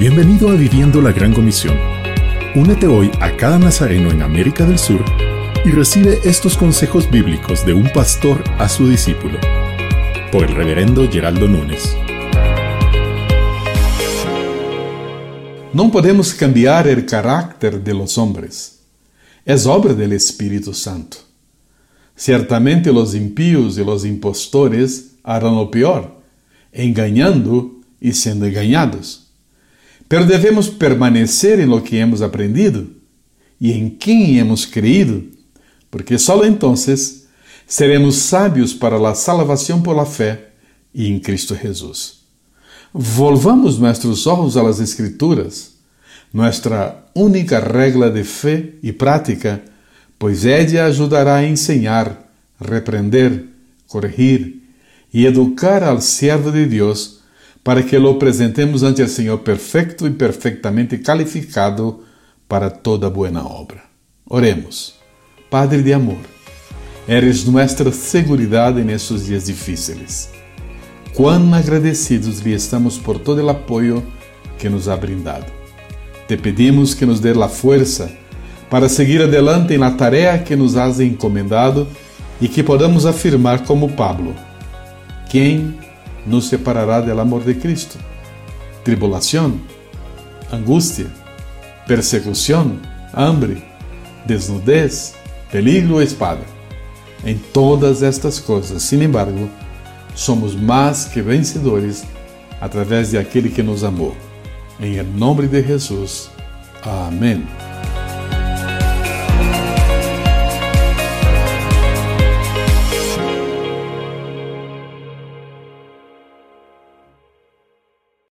Bienvenido a Viviendo la Gran Comisión. Únete hoy a cada nazareno en América del Sur y recibe estos consejos bíblicos de un pastor a su discípulo. Por el reverendo Geraldo Núñez. No podemos cambiar el carácter de los hombres. Es obra del Espíritu Santo. Ciertamente los impíos y los impostores harán lo peor, engañando y siendo engañados. Pero devemos permanecer em lo que hemos aprendido e em quem hemos creído, porque só entonces seremos sábios para a salvação por la fé e em Cristo Jesus. Volvamos nossos olhos às Escrituras, nossa única regra de fé e prática, pois ela ajudará a ensinar, repreender, corrigir e educar al servo de Deus para que lo presentemos ante o Senhor perfeito e perfeitamente calificado para toda boa obra. Oremos. Padre de amor, eres nossa segurança nesses dias difíceis. Quão agradecidos lhe estamos por todo o apoio que nos ha brindado. Te pedimos que nos dê a força para seguir adelante na tarefa que nos has encomendado e que podamos afirmar como Pablo: quem nos separará del amor de Cristo? Tribulação, angústia, persecução, hambre, desnudez, peligro ou espada. Em todas estas coisas, sin embargo, somos mais que vencedores através de aquele que nos amou. Em nome de Jesus. Amém.